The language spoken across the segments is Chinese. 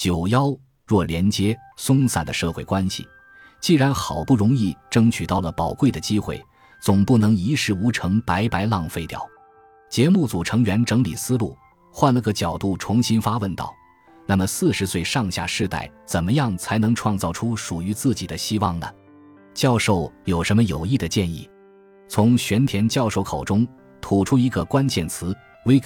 九幺若连接松散的社会关系，既然好不容易争取到了宝贵的机会，总不能一事无成，白白浪费掉。节目组成员整理思路，换了个角度重新发问道：“那么四十岁上下世代怎么样才能创造出属于自己的希望呢？”教授有什么有益的建议？从玄田教授口中吐出一个关键词 w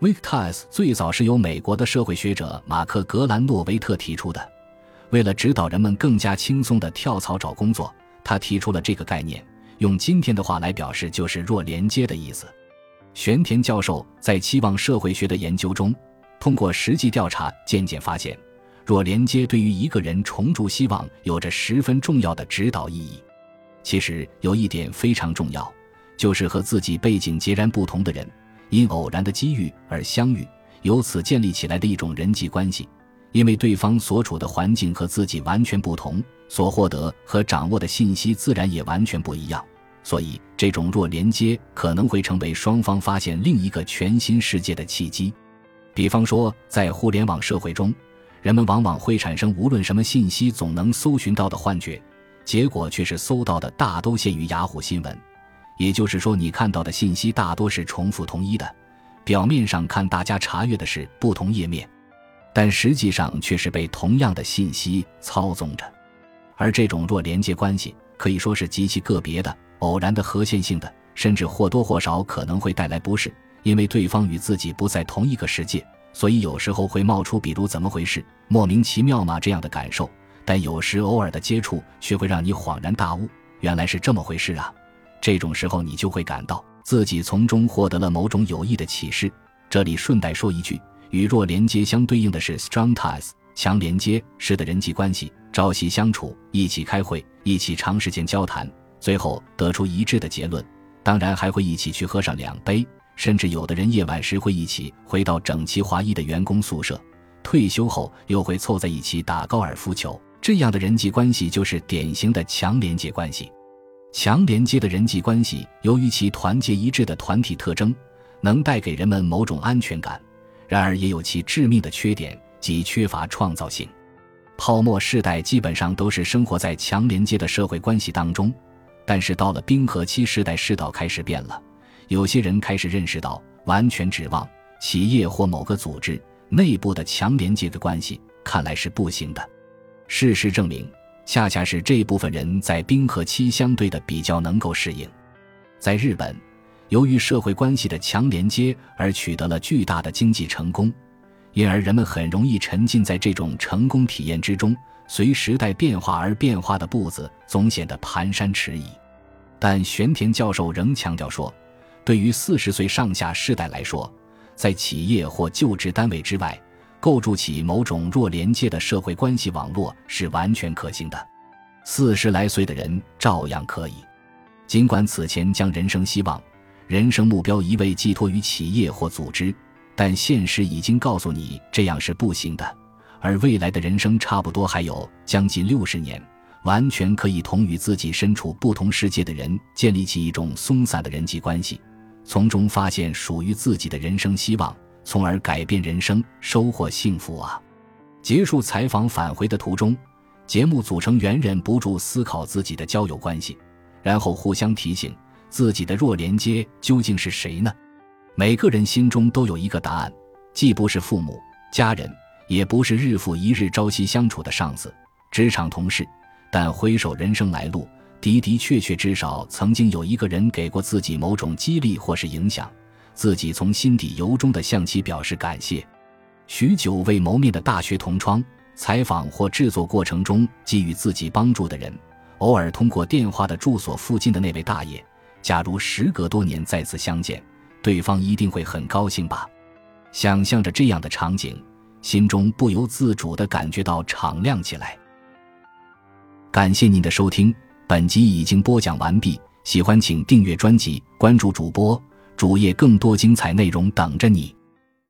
Victas 最早是由美国的社会学者马克·格兰诺维特提出的。为了指导人们更加轻松地跳槽找工作，他提出了这个概念。用今天的话来表示，就是弱连接的意思。玄田教授在期望社会学的研究中，通过实际调查，渐渐发现，弱连接对于一个人重铸希望有着十分重要的指导意义。其实有一点非常重要，就是和自己背景截然不同的人，因偶然的机遇而相遇，由此建立起来的一种人际关系。因为对方所处的环境和自己完全不同，所获得和掌握的信息自然也完全不一样，所以这种弱连接可能会成为双方发现另一个全新世界的契机。比方说，在互联网社会中，人们往往会产生无论什么信息总能搜寻到的幻觉，结果却是搜到的大都限于雅虎新闻。也就是说，你看到的信息大多是重复统一的，表面上看大家查阅的是不同页面。但实际上却是被同样的信息操纵着，而这种弱连接关系可以说是极其个别的、偶然的、和线性的，甚至或多或少可能会带来不适，因为对方与自己不在同一个世界，所以有时候会冒出“比如怎么回事，莫名其妙吗”这样的感受。但有时偶尔的接触却会让你恍然大悟，原来是这么回事啊！这种时候你就会感到自己从中获得了某种有益的启示。这里顺带说一句。与弱连接相对应的是 strong ties 强连接式的人际关系，朝夕相处，一起开会，一起长时间交谈，最后得出一致的结论。当然还会一起去喝上两杯，甚至有的人夜晚时会一起回到整齐划一的员工宿舍，退休后又会凑在一起打高尔夫球。这样的人际关系就是典型的强连接关系。强连接的人际关系由于其团结一致的团体特征，能带给人们某种安全感。然而也有其致命的缺点，即缺乏创造性。泡沫世代基本上都是生活在强连接的社会关系当中，但是到了冰河期时代，世道开始变了。有些人开始认识到，完全指望企业或某个组织内部的强连接的关系，看来是不行的。事实证明，恰恰是这部分人在冰河期相对的比较能够适应。在日本。由于社会关系的强连接而取得了巨大的经济成功，因而人们很容易沉浸在这种成功体验之中，随时代变化而变化的步子总显得蹒跚迟疑。但玄田教授仍强调说，对于四十岁上下世代来说，在企业或就职单位之外，构筑起某种弱连接的社会关系网络是完全可行的。四十来岁的人照样可以，尽管此前将人生希望。人生目标一味寄托于企业或组织，但现实已经告诉你这样是不行的。而未来的人生差不多还有将近六十年，完全可以同与自己身处不同世界的人建立起一种松散的人际关系，从中发现属于自己的人生希望，从而改变人生，收获幸福啊！结束采访返回的途中，节目组成员忍不住思考自己的交友关系，然后互相提醒。自己的弱连接究竟是谁呢？每个人心中都有一个答案，既不是父母、家人，也不是日复一日朝夕相处的上司、职场同事，但回首人生来路，的的确确至少曾经有一个人给过自己某种激励或是影响，自己从心底由衷的向其表示感谢。许久未谋面的大学同窗，采访或制作过程中给予自己帮助的人，偶尔通过电话的住所附近的那位大爷。假如时隔多年再次相见，对方一定会很高兴吧？想象着这样的场景，心中不由自主地感觉到敞亮起来。感谢您的收听，本集已经播讲完毕。喜欢请订阅专辑，关注主播主页，更多精彩内容等着你。